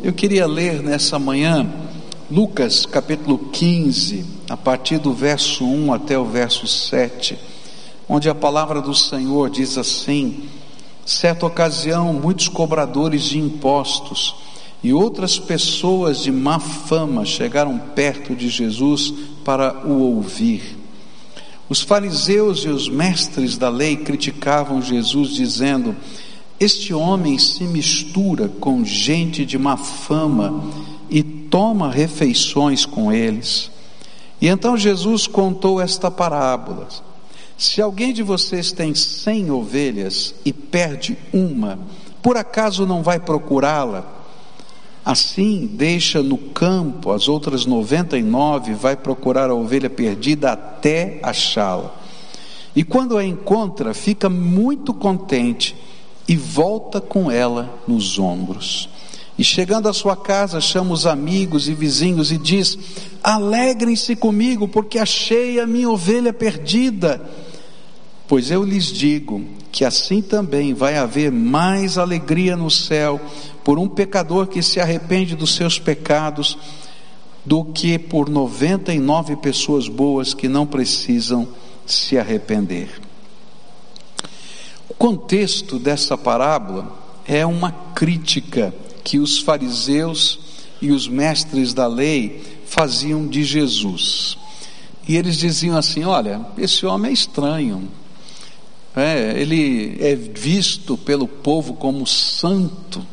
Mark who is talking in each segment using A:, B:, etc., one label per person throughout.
A: Eu queria ler nessa manhã Lucas capítulo 15, a partir do verso 1 até o verso 7, onde a palavra do Senhor diz assim: Certa ocasião, muitos cobradores de impostos e outras pessoas de má fama chegaram perto de Jesus para o ouvir. Os fariseus e os mestres da lei criticavam Jesus, dizendo: Este homem se mistura com gente de má fama e toma refeições com eles. E então Jesus contou esta parábola: Se alguém de vocês tem cem ovelhas e perde uma, por acaso não vai procurá-la? Assim, deixa no campo as outras noventa e nove, vai procurar a ovelha perdida até achá-la. E quando a encontra, fica muito contente e volta com ela nos ombros. E chegando à sua casa, chama os amigos e vizinhos e diz: Alegrem-se comigo, porque achei a minha ovelha perdida. Pois eu lhes digo que assim também vai haver mais alegria no céu por um pecador que se arrepende dos seus pecados do que por 99 pessoas boas que não precisam se arrepender. O contexto dessa parábola é uma crítica que os fariseus e os mestres da lei faziam de Jesus. E eles diziam assim: Olha, esse homem é estranho. É, ele é visto pelo povo como santo,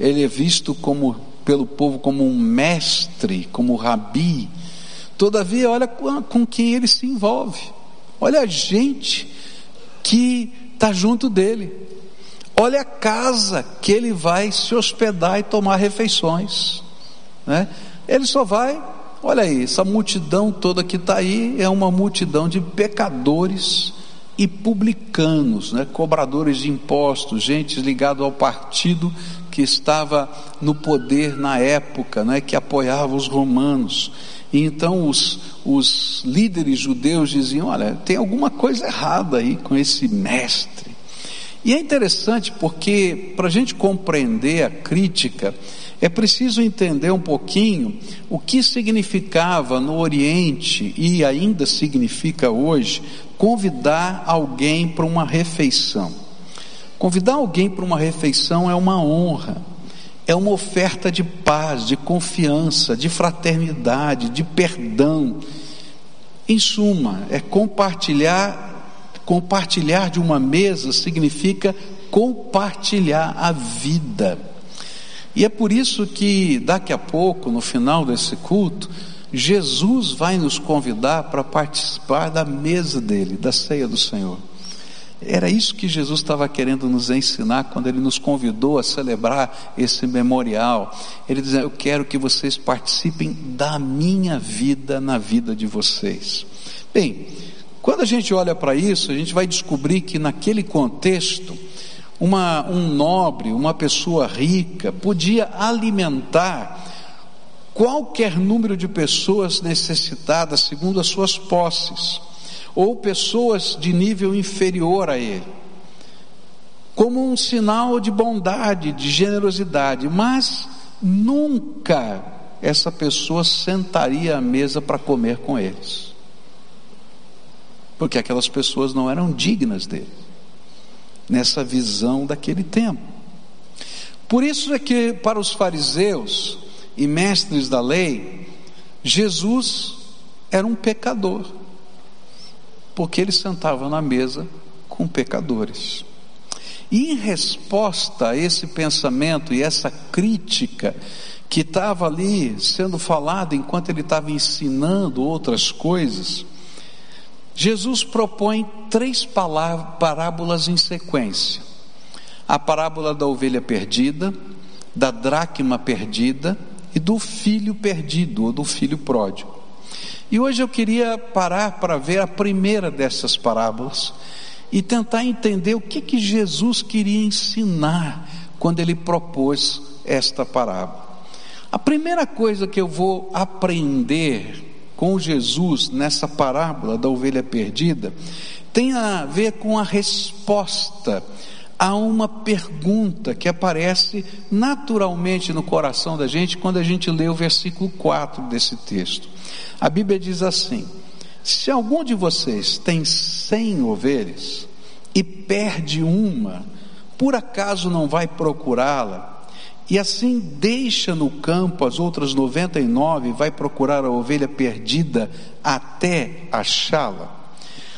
A: ele é visto como, pelo povo como um mestre, como rabi. Todavia, olha com, com quem ele se envolve. Olha a gente que está junto dele. Olha a casa que ele vai se hospedar e tomar refeições. Né? Ele só vai, olha aí, essa multidão toda que está aí é uma multidão de pecadores e publicanos, né? cobradores de impostos, gente ligada ao partido que estava no poder na época, né? que apoiava os romanos. E então os, os líderes judeus diziam: olha, tem alguma coisa errada aí com esse mestre. E é interessante porque, para a gente compreender a crítica, é preciso entender um pouquinho o que significava no Oriente e ainda significa hoje convidar alguém para uma refeição. Convidar alguém para uma refeição é uma honra, é uma oferta de paz, de confiança, de fraternidade, de perdão. Em suma, é compartilhar Compartilhar de uma mesa significa compartilhar a vida. E é por isso que daqui a pouco, no final desse culto, Jesus vai nos convidar para participar da mesa dele, da ceia do Senhor. Era isso que Jesus estava querendo nos ensinar quando ele nos convidou a celebrar esse memorial. Ele dizia: Eu quero que vocês participem da minha vida na vida de vocês. Bem, quando a gente olha para isso, a gente vai descobrir que naquele contexto, uma, um nobre, uma pessoa rica, podia alimentar qualquer número de pessoas necessitadas segundo as suas posses, ou pessoas de nível inferior a ele, como um sinal de bondade, de generosidade, mas nunca essa pessoa sentaria à mesa para comer com eles porque aquelas pessoas não eram dignas dele, nessa visão daquele tempo. Por isso é que, para os fariseus e mestres da lei, Jesus era um pecador, porque ele sentava na mesa com pecadores. E em resposta a esse pensamento e essa crítica que estava ali sendo falada enquanto ele estava ensinando outras coisas, Jesus propõe três parábolas em sequência: a parábola da ovelha perdida, da dracma perdida e do filho perdido ou do filho pródigo. E hoje eu queria parar para ver a primeira dessas parábolas e tentar entender o que, que Jesus queria ensinar quando ele propôs esta parábola. A primeira coisa que eu vou aprender com Jesus nessa parábola da ovelha perdida tem a ver com a resposta há uma pergunta que aparece naturalmente no coração da gente quando a gente lê o versículo 4 desse texto. A Bíblia diz assim: Se algum de vocês tem cem ovelhas e perde uma, por acaso não vai procurá-la? E assim deixa no campo as outras 99 e vai procurar a ovelha perdida até achá-la.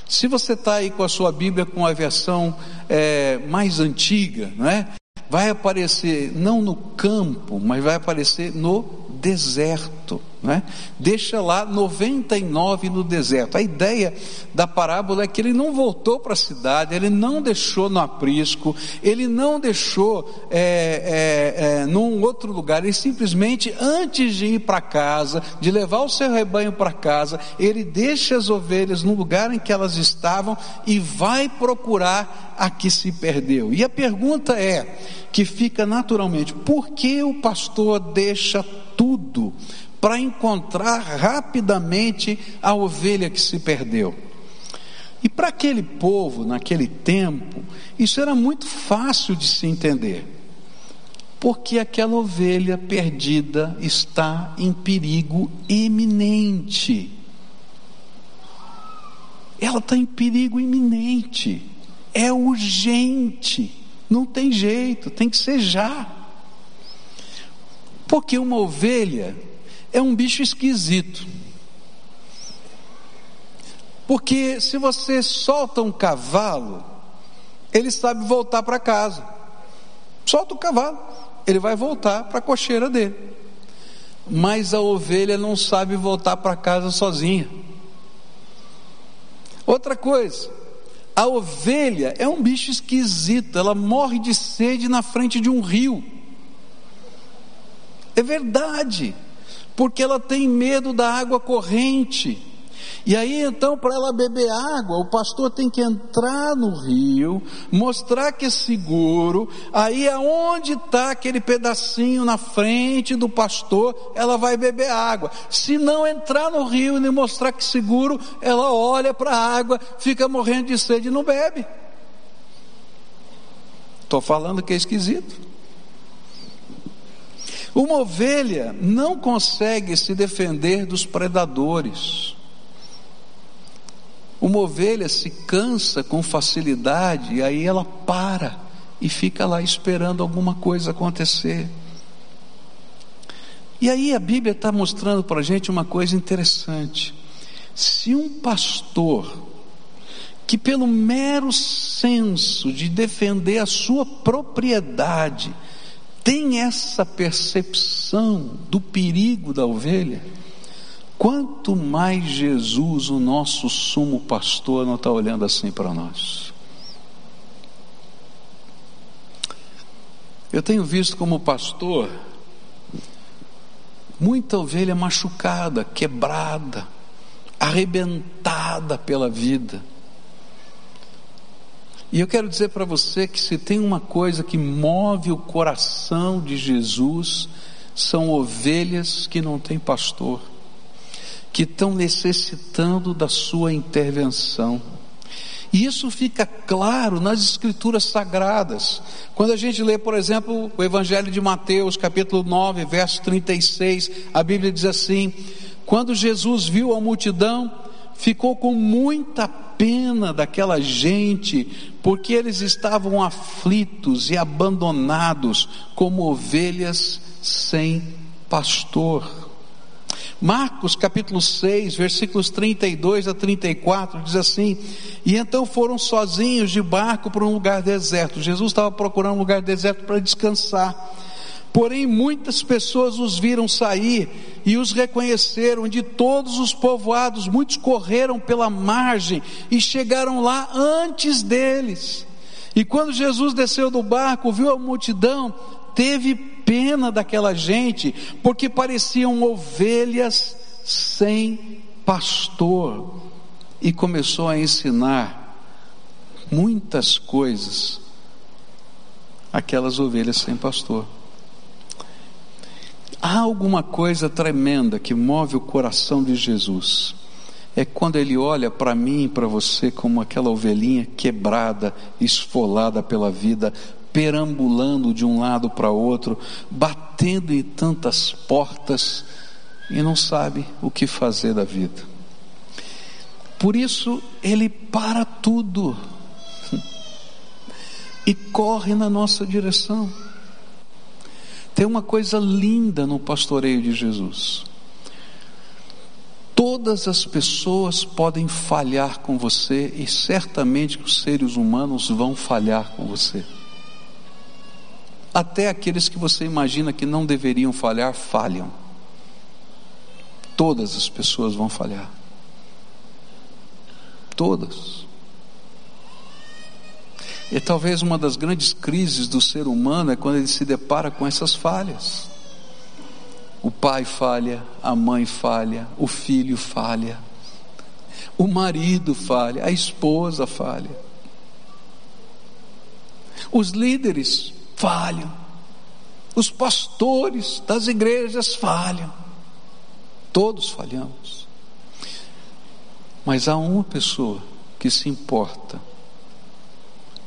A: Se você está aí com a sua Bíblia com a versão é, mais antiga, não é? Vai aparecer não no campo, mas vai aparecer no deserto. Né? Deixa lá 99 no deserto. A ideia da parábola é que ele não voltou para a cidade, ele não deixou no aprisco, ele não deixou é, é, é, num outro lugar, ele simplesmente, antes de ir para casa, de levar o seu rebanho para casa, ele deixa as ovelhas no lugar em que elas estavam e vai procurar a que se perdeu. E a pergunta é, que fica naturalmente, por que o pastor deixa tudo para encontrar rapidamente a ovelha que se perdeu. E para aquele povo, naquele tempo, isso era muito fácil de se entender, porque aquela ovelha perdida está em perigo iminente. Ela está em perigo iminente, é urgente, não tem jeito, tem que ser já. Porque uma ovelha é um bicho esquisito. Porque se você solta um cavalo, ele sabe voltar para casa. Solta o cavalo, ele vai voltar para a cocheira dele. Mas a ovelha não sabe voltar para casa sozinha. Outra coisa, a ovelha é um bicho esquisito, ela morre de sede na frente de um rio. É verdade, porque ela tem medo da água corrente. E aí então, para ela beber água, o pastor tem que entrar no rio, mostrar que é seguro. Aí aonde está aquele pedacinho na frente do pastor, ela vai beber água. Se não entrar no rio e mostrar que é seguro, ela olha para a água, fica morrendo de sede e não bebe. Estou falando que é esquisito. Uma ovelha não consegue se defender dos predadores. Uma ovelha se cansa com facilidade e aí ela para e fica lá esperando alguma coisa acontecer. E aí a Bíblia está mostrando para a gente uma coisa interessante. Se um pastor, que pelo mero senso de defender a sua propriedade, tem essa percepção do perigo da ovelha, quanto mais Jesus, o nosso sumo pastor, não está olhando assim para nós. Eu tenho visto como pastor muita ovelha machucada, quebrada, arrebentada pela vida. E eu quero dizer para você que se tem uma coisa que move o coração de Jesus, são ovelhas que não têm pastor, que estão necessitando da sua intervenção. E isso fica claro nas escrituras sagradas. Quando a gente lê, por exemplo, o Evangelho de Mateus, capítulo 9, verso 36, a Bíblia diz assim: Quando Jesus viu a multidão, ficou com muita pena daquela gente, porque eles estavam aflitos e abandonados como ovelhas sem pastor. Marcos capítulo 6, versículos 32 a 34 diz assim: E então foram sozinhos de barco para um lugar deserto. Jesus estava procurando um lugar deserto para descansar. Porém, muitas pessoas os viram sair e os reconheceram de todos os povoados. Muitos correram pela margem e chegaram lá antes deles. E quando Jesus desceu do barco, viu a multidão, teve pena daquela gente, porque pareciam ovelhas sem pastor, e começou a ensinar muitas coisas aquelas ovelhas sem pastor. Há alguma coisa tremenda que move o coração de Jesus. é quando ele olha para mim e para você como aquela ovelhinha quebrada, esfolada pela vida, perambulando de um lado para outro, batendo em tantas portas e não sabe o que fazer da vida. Por isso ele para tudo e corre na nossa direção. Tem uma coisa linda no pastoreio de Jesus. Todas as pessoas podem falhar com você e certamente os seres humanos vão falhar com você. Até aqueles que você imagina que não deveriam falhar, falham. Todas as pessoas vão falhar. Todas. E talvez uma das grandes crises do ser humano é quando ele se depara com essas falhas. O pai falha, a mãe falha, o filho falha, o marido falha, a esposa falha. Os líderes falham, os pastores das igrejas falham, todos falhamos. Mas há uma pessoa que se importa,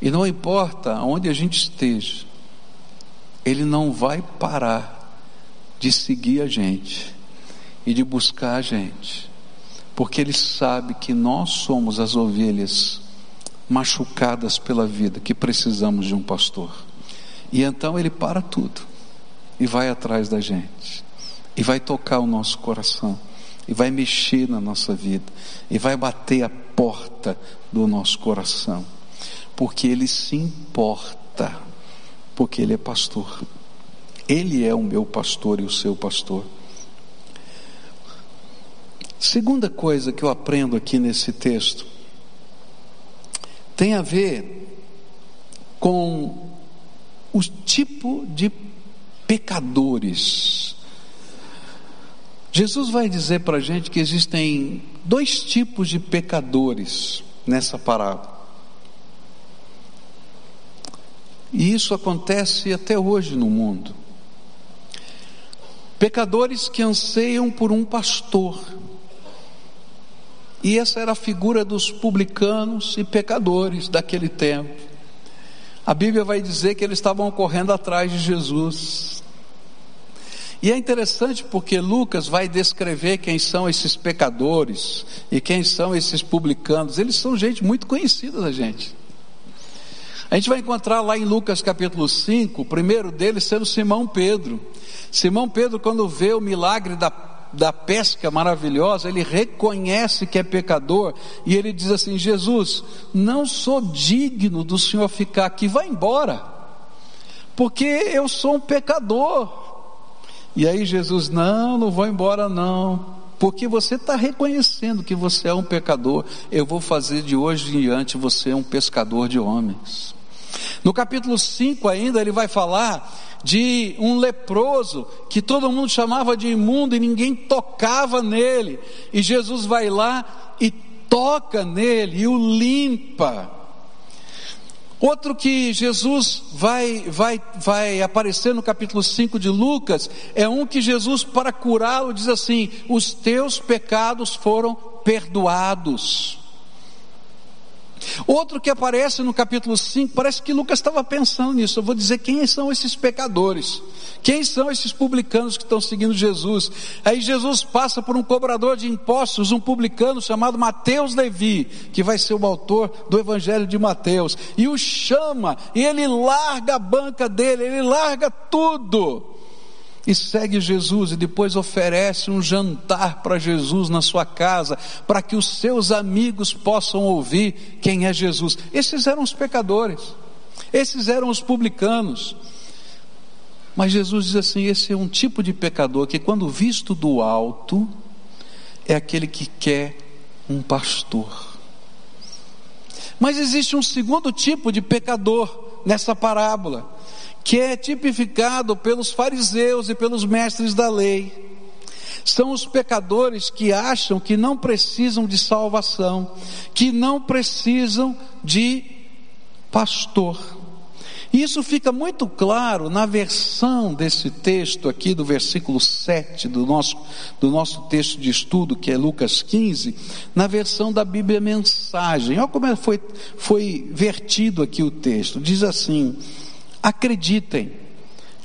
A: e não importa onde a gente esteja, ele não vai parar de seguir a gente e de buscar a gente, porque Ele sabe que nós somos as ovelhas machucadas pela vida, que precisamos de um pastor. E então Ele para tudo e vai atrás da gente, e vai tocar o nosso coração, e vai mexer na nossa vida, e vai bater a porta do nosso coração, porque Ele se importa, porque Ele é pastor. Ele é o meu pastor e o seu pastor. Segunda coisa que eu aprendo aqui nesse texto tem a ver com o tipo de pecadores. Jesus vai dizer para a gente que existem dois tipos de pecadores nessa parábola. E isso acontece até hoje no mundo. Pecadores que anseiam por um pastor. E essa era a figura dos publicanos e pecadores daquele tempo. A Bíblia vai dizer que eles estavam correndo atrás de Jesus. E é interessante porque Lucas vai descrever quem são esses pecadores e quem são esses publicanos. Eles são gente muito conhecida da gente. A gente vai encontrar lá em Lucas capítulo 5, o primeiro deles sendo Simão Pedro. Simão Pedro, quando vê o milagre da, da pesca maravilhosa, ele reconhece que é pecador e ele diz assim: Jesus, não sou digno do Senhor ficar aqui, vá embora, porque eu sou um pecador. E aí Jesus, não, não vou embora não, porque você está reconhecendo que você é um pecador, eu vou fazer de hoje em diante você um pescador de homens. No capítulo 5 ainda ele vai falar de um leproso que todo mundo chamava de imundo e ninguém tocava nele. E Jesus vai lá e toca nele e o limpa. Outro que Jesus vai, vai, vai aparecer no capítulo 5 de Lucas é um que Jesus, para curá-lo, diz assim: Os teus pecados foram perdoados. Outro que aparece no capítulo 5, parece que Lucas estava pensando nisso. Eu vou dizer quem são esses pecadores, quem são esses publicanos que estão seguindo Jesus. Aí Jesus passa por um cobrador de impostos, um publicano chamado Mateus Levi, que vai ser o autor do Evangelho de Mateus, e o chama, e ele larga a banca dele, ele larga tudo e segue Jesus e depois oferece um jantar para Jesus na sua casa, para que os seus amigos possam ouvir quem é Jesus. Esses eram os pecadores, esses eram os publicanos. Mas Jesus diz assim: esse é um tipo de pecador que, quando visto do alto, é aquele que quer um pastor. Mas existe um segundo tipo de pecador nessa parábola que é tipificado pelos fariseus e pelos mestres da lei. São os pecadores que acham que não precisam de salvação, que não precisam de pastor. Isso fica muito claro na versão desse texto aqui, do versículo 7 do nosso, do nosso texto de estudo, que é Lucas 15, na versão da Bíblia Mensagem. Olha como é, foi, foi vertido aqui o texto. Diz assim: Acreditem,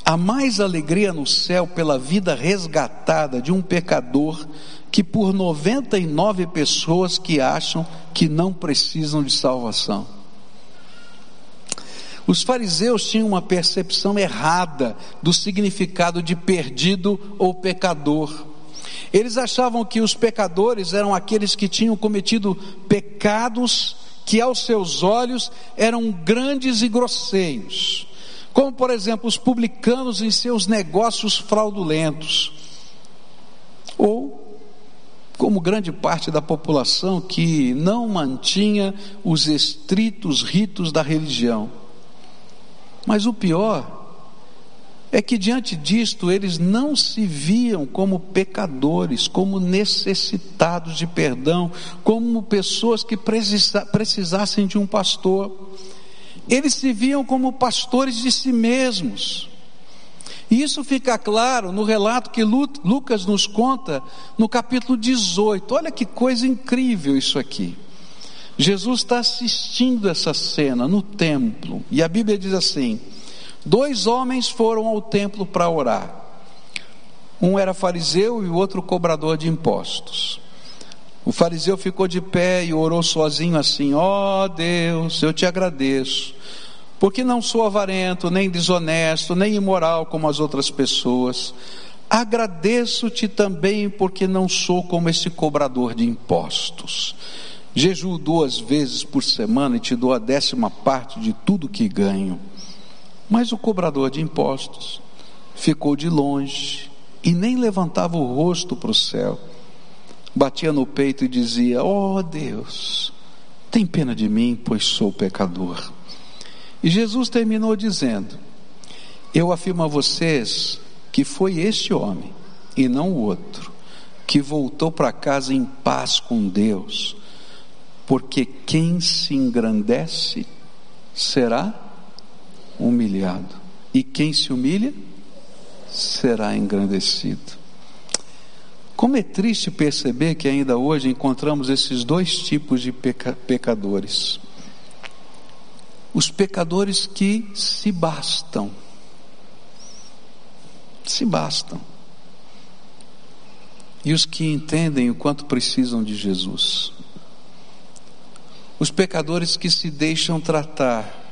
A: há mais alegria no céu pela vida resgatada de um pecador que por 99 pessoas que acham que não precisam de salvação. Os fariseus tinham uma percepção errada do significado de perdido ou pecador. Eles achavam que os pecadores eram aqueles que tinham cometido pecados que aos seus olhos eram grandes e grosseiros, como por exemplo os publicanos em seus negócios fraudulentos, ou como grande parte da população que não mantinha os estritos ritos da religião. Mas o pior é que diante disto eles não se viam como pecadores, como necessitados de perdão, como pessoas que precisa, precisassem de um pastor. Eles se viam como pastores de si mesmos. E isso fica claro no relato que Lucas nos conta no capítulo 18. Olha que coisa incrível isso aqui. Jesus está assistindo essa cena no templo, e a Bíblia diz assim: dois homens foram ao templo para orar. Um era fariseu e o outro cobrador de impostos. O fariseu ficou de pé e orou sozinho assim: Ó oh Deus, eu te agradeço, porque não sou avarento, nem desonesto, nem imoral como as outras pessoas. Agradeço-te também porque não sou como esse cobrador de impostos. Jejuo duas vezes por semana e te dou a décima parte de tudo que ganho. Mas o cobrador de impostos ficou de longe e nem levantava o rosto para o céu. Batia no peito e dizia: Oh Deus, tem pena de mim, pois sou pecador. E Jesus terminou dizendo: Eu afirmo a vocês que foi este homem, e não o outro, que voltou para casa em paz com Deus porque quem se engrandece será humilhado, e quem se humilha será engrandecido. Como é triste perceber que ainda hoje encontramos esses dois tipos de peca pecadores. Os pecadores que se bastam, se bastam, e os que entendem o quanto precisam de Jesus os pecadores que se deixam tratar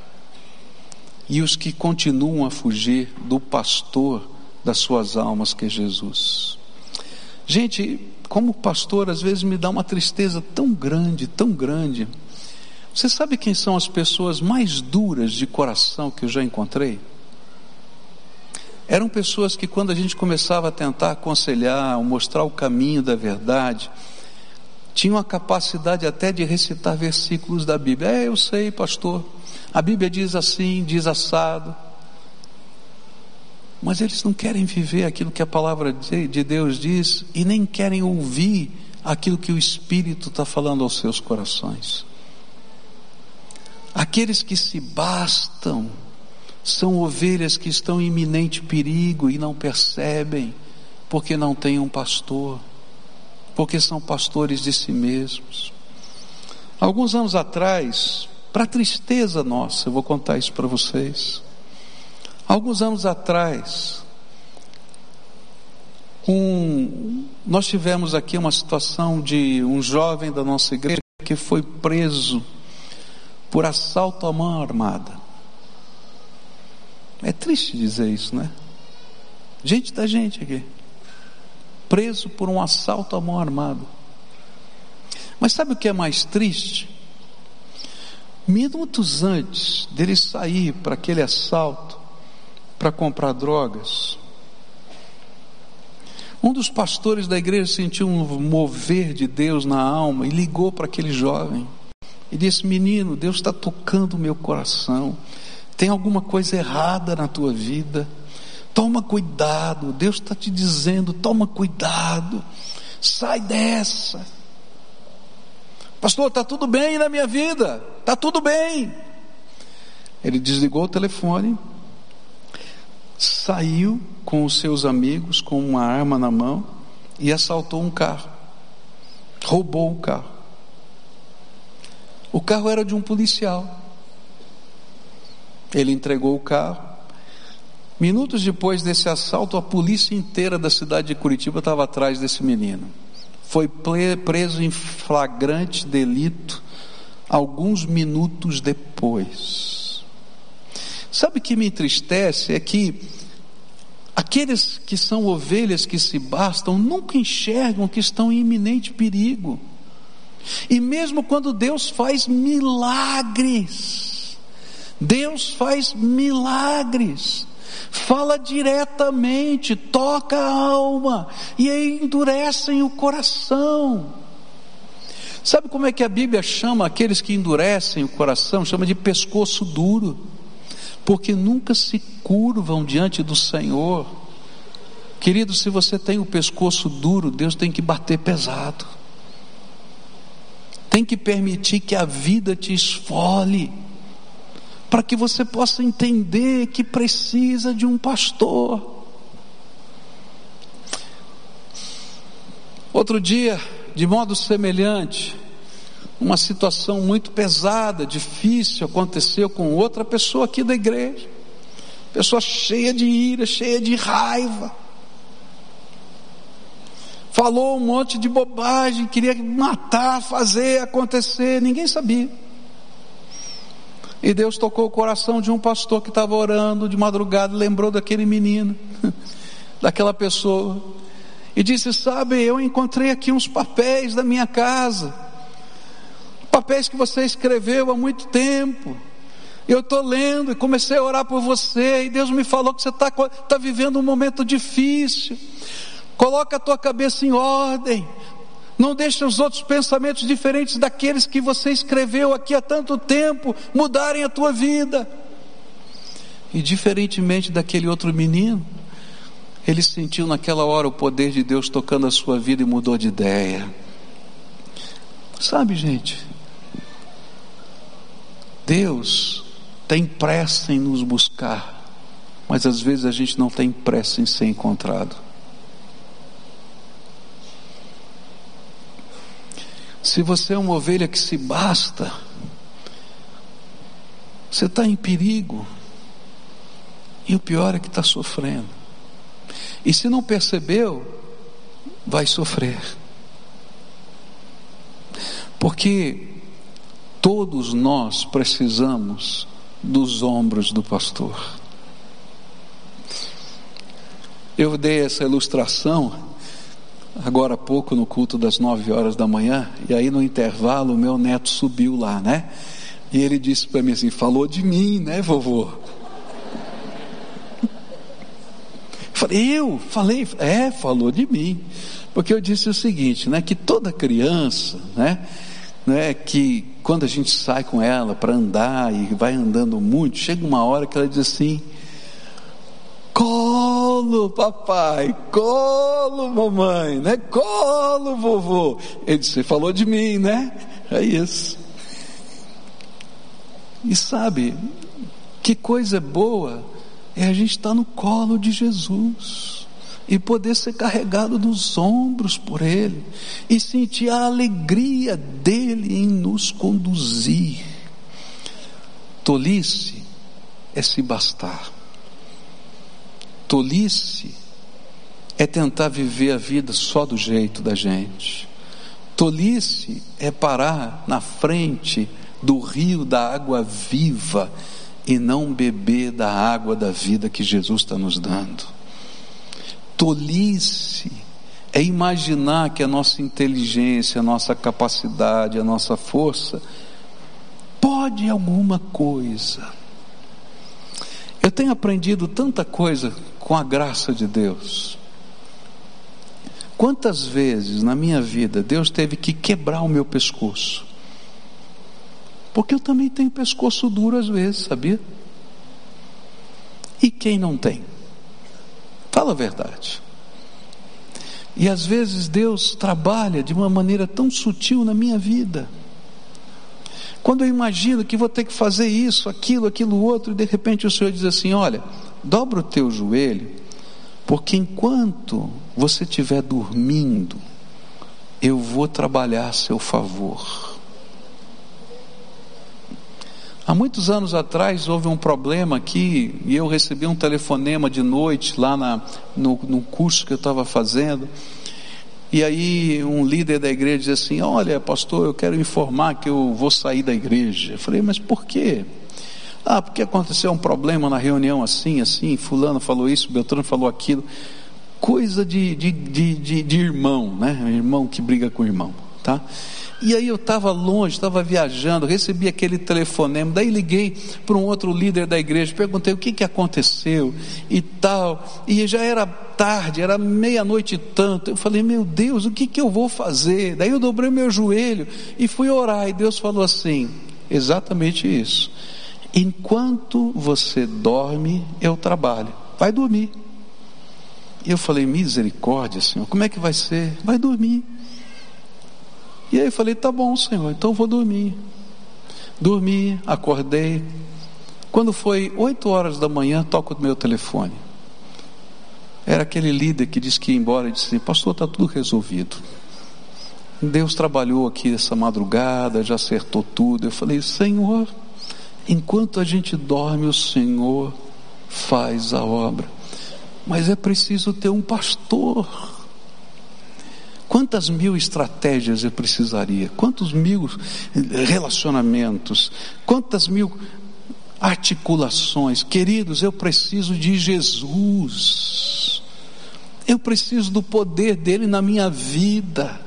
A: e os que continuam a fugir do pastor das suas almas, que é Jesus. Gente, como pastor, às vezes me dá uma tristeza tão grande, tão grande. Você sabe quem são as pessoas mais duras de coração que eu já encontrei? Eram pessoas que, quando a gente começava a tentar aconselhar, mostrar o caminho da verdade, tinham a capacidade até de recitar versículos da Bíblia. É, eu sei, pastor. A Bíblia diz assim, diz assado. Mas eles não querem viver aquilo que a palavra de Deus diz e nem querem ouvir aquilo que o Espírito está falando aos seus corações. Aqueles que se bastam são ovelhas que estão em iminente perigo e não percebem, porque não têm um pastor porque são pastores de si mesmos. Alguns anos atrás, para tristeza nossa, eu vou contar isso para vocês. Alguns anos atrás, um, nós tivemos aqui uma situação de um jovem da nossa igreja que foi preso por assalto à mão armada. É triste dizer isso, né? Gente da gente aqui preso por um assalto à mão armada. Mas sabe o que é mais triste? Minutos antes dele sair para aquele assalto, para comprar drogas, um dos pastores da igreja sentiu um mover de Deus na alma e ligou para aquele jovem e disse: Menino, Deus está tocando o meu coração. Tem alguma coisa errada na tua vida. Toma cuidado, Deus está te dizendo: toma cuidado, sai dessa. Pastor, está tudo bem na minha vida, está tudo bem. Ele desligou o telefone, saiu com os seus amigos com uma arma na mão e assaltou um carro. Roubou o carro. O carro era de um policial. Ele entregou o carro. Minutos depois desse assalto, a polícia inteira da cidade de Curitiba estava atrás desse menino. Foi preso em flagrante delito alguns minutos depois. Sabe o que me entristece? É que aqueles que são ovelhas que se bastam nunca enxergam que estão em iminente perigo. E mesmo quando Deus faz milagres, Deus faz milagres, fala diretamente, toca a alma e endurecem o coração. Sabe como é que a Bíblia chama aqueles que endurecem o coração? Chama de pescoço duro, porque nunca se curvam diante do Senhor. Querido, se você tem o pescoço duro, Deus tem que bater pesado tem que permitir que a vida te esfole, para que você possa entender que precisa de um pastor. Outro dia, de modo semelhante, uma situação muito pesada, difícil, aconteceu com outra pessoa aqui da igreja, pessoa cheia de ira, cheia de raiva. Falou um monte de bobagem, queria matar, fazer, acontecer, ninguém sabia. E Deus tocou o coração de um pastor que estava orando de madrugada, lembrou daquele menino, daquela pessoa, e disse: Sabe, eu encontrei aqui uns papéis da minha casa, papéis que você escreveu há muito tempo. Eu estou lendo e comecei a orar por você, e Deus me falou que você está tá vivendo um momento difícil. Coloca a tua cabeça em ordem. Não deixe os outros pensamentos diferentes daqueles que você escreveu aqui há tanto tempo mudarem a tua vida. E diferentemente daquele outro menino, ele sentiu naquela hora o poder de Deus tocando a sua vida e mudou de ideia. Sabe, gente, Deus tem pressa em nos buscar, mas às vezes a gente não tem pressa em ser encontrado. Se você é uma ovelha que se basta, você está em perigo. E o pior é que está sofrendo. E se não percebeu, vai sofrer. Porque todos nós precisamos dos ombros do pastor. Eu dei essa ilustração agora há pouco no culto das nove horas da manhã, e aí no intervalo o meu neto subiu lá, né? E ele disse para mim assim: falou de mim, né, vovô? Falei, eu falei, é, falou de mim. Porque eu disse o seguinte, né, que toda criança, né, né, que quando a gente sai com ela para andar e vai andando muito, chega uma hora que ela diz assim: Colo, papai, colo, mamãe, né? Colo, vovô. Ele disse: Você falou de mim, né? É isso. E sabe, que coisa boa é a gente estar no colo de Jesus e poder ser carregado nos ombros por Ele e sentir a alegria dele em nos conduzir. Tolice é se bastar. Tolice é tentar viver a vida só do jeito da gente. Tolice é parar na frente do rio da água viva e não beber da água da vida que Jesus está nos dando. Tolice é imaginar que a nossa inteligência, a nossa capacidade, a nossa força pode alguma coisa. Eu tenho aprendido tanta coisa com a graça de Deus. Quantas vezes na minha vida Deus teve que quebrar o meu pescoço? Porque eu também tenho pescoço duro às vezes, sabia? E quem não tem? Fala a verdade. E às vezes Deus trabalha de uma maneira tão sutil na minha vida. Quando eu imagino que vou ter que fazer isso, aquilo, aquilo outro, e de repente o Senhor diz assim: Olha, dobra o teu joelho, porque enquanto você estiver dormindo, eu vou trabalhar a seu favor. Há muitos anos atrás houve um problema aqui e eu recebi um telefonema de noite lá na, no, no curso que eu estava fazendo. E aí um líder da igreja dizia assim: Olha, pastor, eu quero informar que eu vou sair da igreja. Eu falei, mas por quê? Ah, porque aconteceu um problema na reunião assim, assim, fulano falou isso, Beltrano falou aquilo. Coisa de, de, de, de, de irmão, né? Irmão que briga com irmão, tá? E aí eu estava longe, estava viajando, recebi aquele telefonema, daí liguei para um outro líder da igreja, perguntei o que, que aconteceu e tal, e já era tarde, era meia-noite e tanto, eu falei, meu Deus, o que, que eu vou fazer? Daí eu dobrei meu joelho e fui orar, e Deus falou assim, exatamente isso, enquanto você dorme, eu trabalho, vai dormir. E eu falei, misericórdia, Senhor, como é que vai ser? Vai dormir. E aí eu falei: tá bom, Senhor, então vou dormir. Dormi, acordei. Quando foi oito horas da manhã, toco o meu telefone. Era aquele líder que disse que ia embora e disse assim: Pastor, está tudo resolvido. Deus trabalhou aqui essa madrugada, já acertou tudo. Eu falei: Senhor, enquanto a gente dorme, o Senhor faz a obra. Mas é preciso ter um pastor Quantas mil estratégias eu precisaria? Quantos mil relacionamentos? Quantas mil articulações? Queridos, eu preciso de Jesus. Eu preciso do poder dele na minha vida.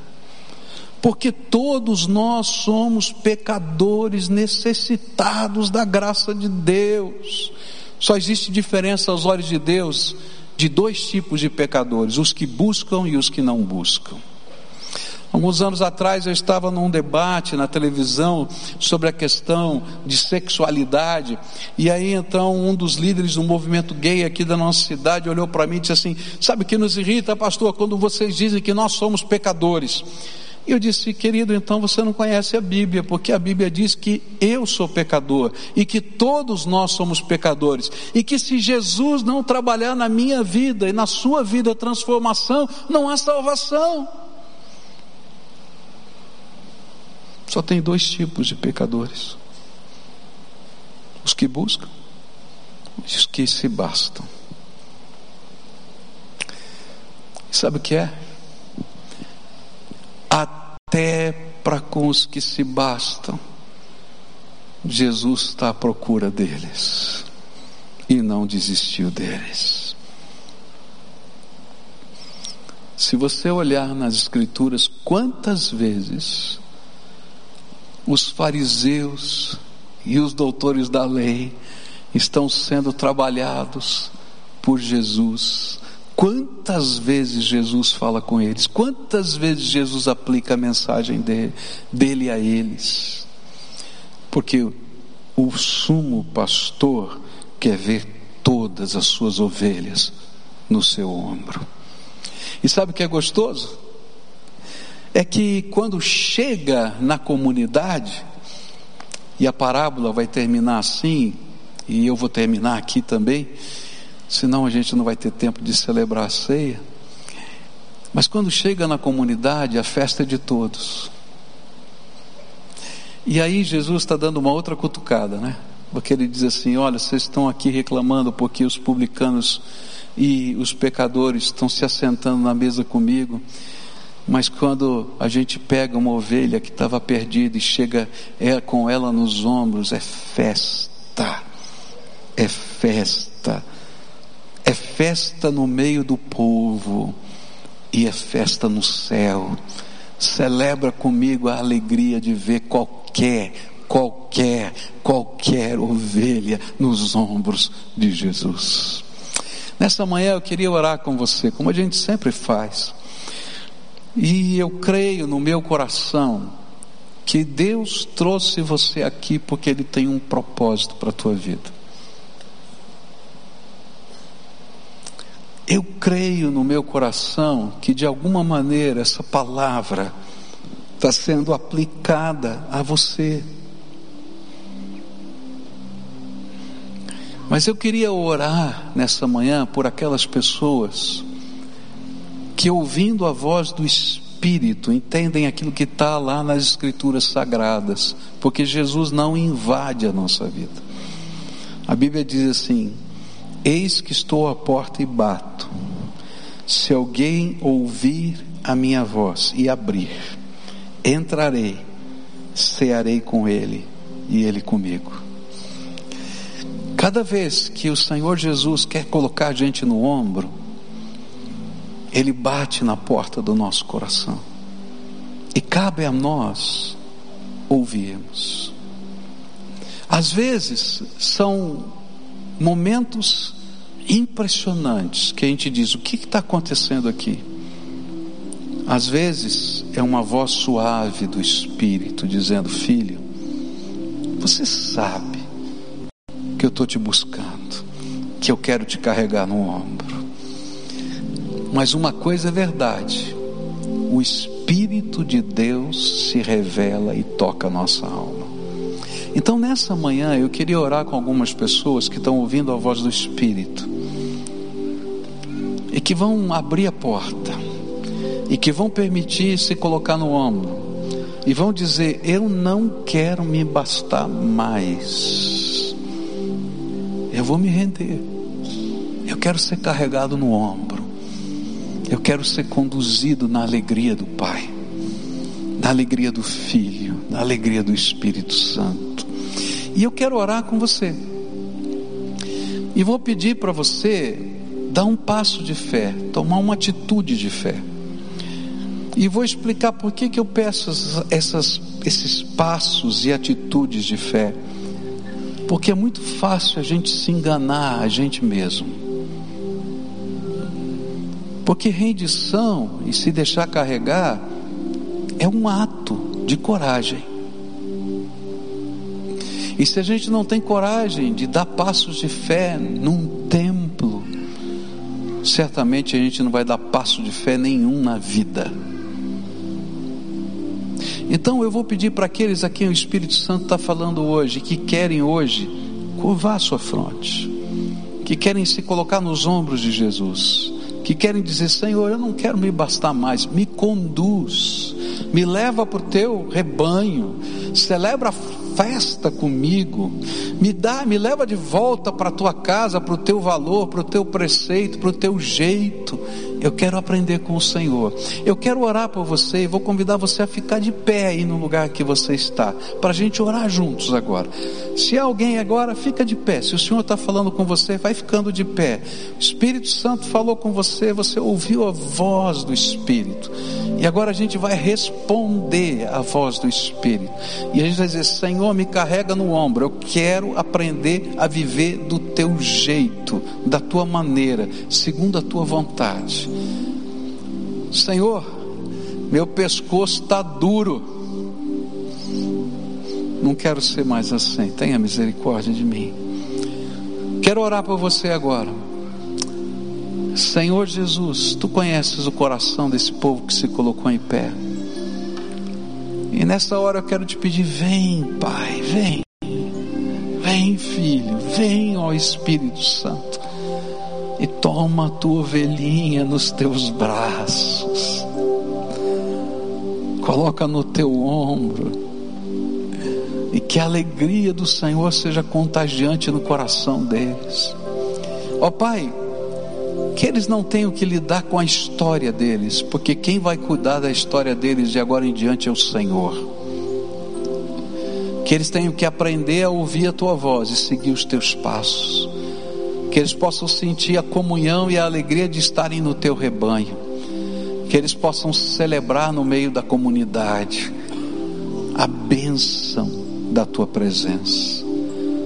A: Porque todos nós somos pecadores necessitados da graça de Deus. Só existe diferença aos olhos de Deus de dois tipos de pecadores: os que buscam e os que não buscam. Alguns anos atrás eu estava num debate na televisão sobre a questão de sexualidade, e aí então um dos líderes do movimento gay aqui da nossa cidade olhou para mim e disse assim: Sabe o que nos irrita, pastor, quando vocês dizem que nós somos pecadores? E eu disse, querido, então você não conhece a Bíblia, porque a Bíblia diz que eu sou pecador e que todos nós somos pecadores, e que se Jesus não trabalhar na minha vida e na sua vida transformação, não há salvação. Só tem dois tipos de pecadores: os que buscam e os que se bastam. Sabe o que é? Até para com os que se bastam, Jesus está à procura deles e não desistiu deles. Se você olhar nas Escrituras, quantas vezes os fariseus e os doutores da lei estão sendo trabalhados por Jesus. Quantas vezes Jesus fala com eles? Quantas vezes Jesus aplica a mensagem dele, dele a eles? Porque o sumo pastor quer ver todas as suas ovelhas no seu ombro. E sabe o que é gostoso? É que quando chega na comunidade, e a parábola vai terminar assim, e eu vou terminar aqui também, senão a gente não vai ter tempo de celebrar a ceia. Mas quando chega na comunidade, a festa é de todos. E aí Jesus está dando uma outra cutucada, né? Porque ele diz assim: Olha, vocês estão aqui reclamando porque os publicanos e os pecadores estão se assentando na mesa comigo. Mas quando a gente pega uma ovelha que estava perdida e chega é, com ela nos ombros, é festa, é festa, é festa no meio do povo e é festa no céu. Celebra comigo a alegria de ver qualquer, qualquer, qualquer ovelha nos ombros de Jesus. Nessa manhã eu queria orar com você, como a gente sempre faz. E eu creio no meu coração que Deus trouxe você aqui porque Ele tem um propósito para a tua vida. Eu creio no meu coração que de alguma maneira essa palavra está sendo aplicada a você. Mas eu queria orar nessa manhã por aquelas pessoas que, ouvindo a voz do Espírito, entendem aquilo que está lá nas Escrituras Sagradas, porque Jesus não invade a nossa vida. A Bíblia diz assim: Eis que estou à porta e bato. Se alguém ouvir a minha voz e abrir, entrarei, cearei com ele e ele comigo. Cada vez que o Senhor Jesus quer colocar a gente no ombro, Ele bate na porta do nosso coração. E cabe a nós ouvirmos. Às vezes são momentos impressionantes que a gente diz: o que está acontecendo aqui? Às vezes é uma voz suave do Espírito dizendo: Filho, você sabe que eu estou te buscando, que eu quero te carregar no ombro. Mas uma coisa é verdade: o Espírito de Deus se revela e toca a nossa alma. Então, nessa manhã, eu queria orar com algumas pessoas que estão ouvindo a voz do Espírito e que vão abrir a porta e que vão permitir se colocar no ombro e vão dizer: Eu não quero me bastar mais, eu vou me render, eu quero ser carregado no ombro, eu quero ser conduzido na alegria do Pai, na alegria do Filho, na alegria do Espírito Santo, e eu quero orar com você, e vou pedir para você dar um passo de fé, tomar uma atitude de fé. E vou explicar por que, que eu peço essas, esses passos e atitudes de fé. Porque é muito fácil a gente se enganar a gente mesmo. Porque rendição e se deixar carregar é um ato de coragem. E se a gente não tem coragem de dar passos de fé num templo, certamente a gente não vai dar passo de fé nenhum na vida. Então eu vou pedir para aqueles a quem o Espírito Santo está falando hoje, que querem hoje curvar a sua fronte, que querem se colocar nos ombros de Jesus, que querem dizer: Senhor, eu não quero me bastar mais, me conduz, me leva para o teu rebanho, celebra a festa comigo, me dá, me leva de volta para a tua casa, para o teu valor, para o teu preceito, para o teu jeito. Eu quero aprender com o Senhor. Eu quero orar por você e vou convidar você a ficar de pé aí no lugar que você está, para a gente orar juntos agora. Se alguém agora, fica de pé. Se o Senhor está falando com você, vai ficando de pé. O Espírito Santo falou com você, você ouviu a voz do Espírito. E agora a gente vai responder à voz do Espírito. E a gente vai dizer: Senhor, me carrega no ombro. Eu quero aprender a viver do teu jeito, da tua maneira, segundo a tua vontade. Senhor, meu pescoço está duro. Não quero ser mais assim. Tenha misericórdia de mim. Quero orar por você agora. Senhor Jesus, tu conheces o coração desse povo que se colocou em pé. E nessa hora eu quero te pedir: vem, Pai, vem. Vem, filho, vem, ó Espírito Santo e toma a tua ovelhinha nos teus braços, coloca no teu ombro, e que a alegria do Senhor seja contagiante no coração deles. Ó oh, Pai, que eles não tenham que lidar com a história deles, porque quem vai cuidar da história deles de agora em diante é o Senhor. Que eles tenham que aprender a ouvir a tua voz e seguir os teus passos que eles possam sentir a comunhão e a alegria de estarem no teu rebanho, que eles possam celebrar no meio da comunidade a bênção da tua presença.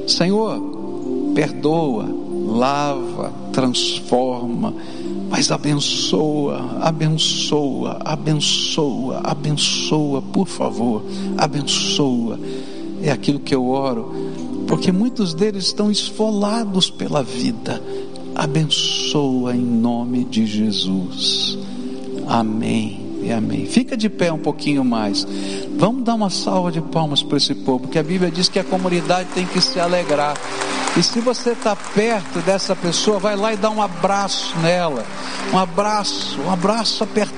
A: Senhor, perdoa, lava, transforma, mas abençoa, abençoa, abençoa, abençoa, por favor, abençoa. É aquilo que eu oro porque muitos deles estão esfolados pela vida. Abençoa em nome de Jesus. Amém. e amém. Fica de pé um pouquinho mais. Vamos dar uma salva de palmas para esse povo, porque a Bíblia diz que a comunidade tem que se alegrar. E se você está perto dessa pessoa, vai lá e dá um abraço nela. Um abraço, um abraço apertado,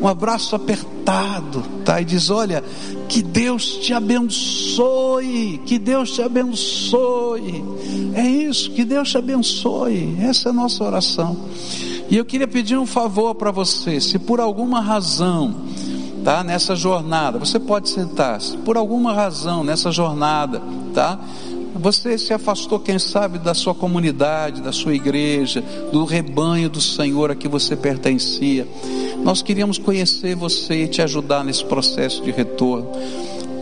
A: um abraço apertado, tá? E diz: Olha, que Deus te abençoe, que Deus te abençoe. É isso, que Deus te abençoe. Essa é a nossa oração. E eu queria pedir um favor para você, se por alguma razão, tá, nessa jornada, você pode sentar, se por alguma razão nessa jornada, tá? Você se afastou, quem sabe, da sua comunidade, da sua igreja, do rebanho do Senhor a que você pertencia. Nós queríamos conhecer você e te ajudar nesse processo de retorno.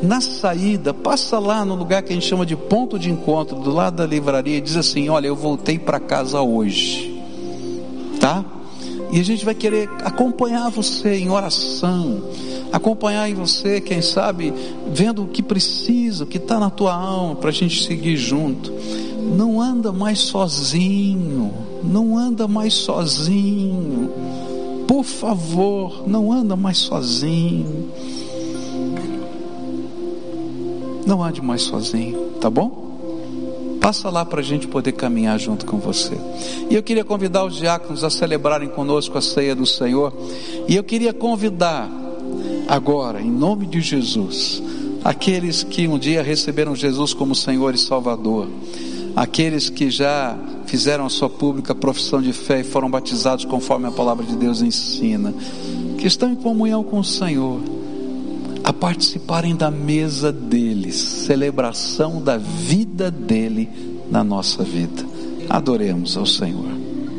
A: Na saída, passa lá no lugar que a gente chama de ponto de encontro, do lado da livraria, e diz assim: Olha, eu voltei para casa hoje tá? E a gente vai querer acompanhar você em oração, acompanhar em você, quem sabe, vendo o que precisa, o que está na tua alma, para a gente seguir junto. Não anda mais sozinho, não anda mais sozinho. Por favor, não anda mais sozinho. Não ande mais sozinho, tá bom? Passa lá para a gente poder caminhar junto com você. E eu queria convidar os diáconos a celebrarem conosco a ceia do Senhor. E eu queria convidar agora, em nome de Jesus, aqueles que um dia receberam Jesus como Senhor e Salvador, aqueles que já fizeram a sua pública profissão de fé e foram batizados conforme a palavra de Deus ensina, que estão em comunhão com o Senhor a participarem da mesa deles, celebração da vida dele na nossa vida. Adoremos ao Senhor.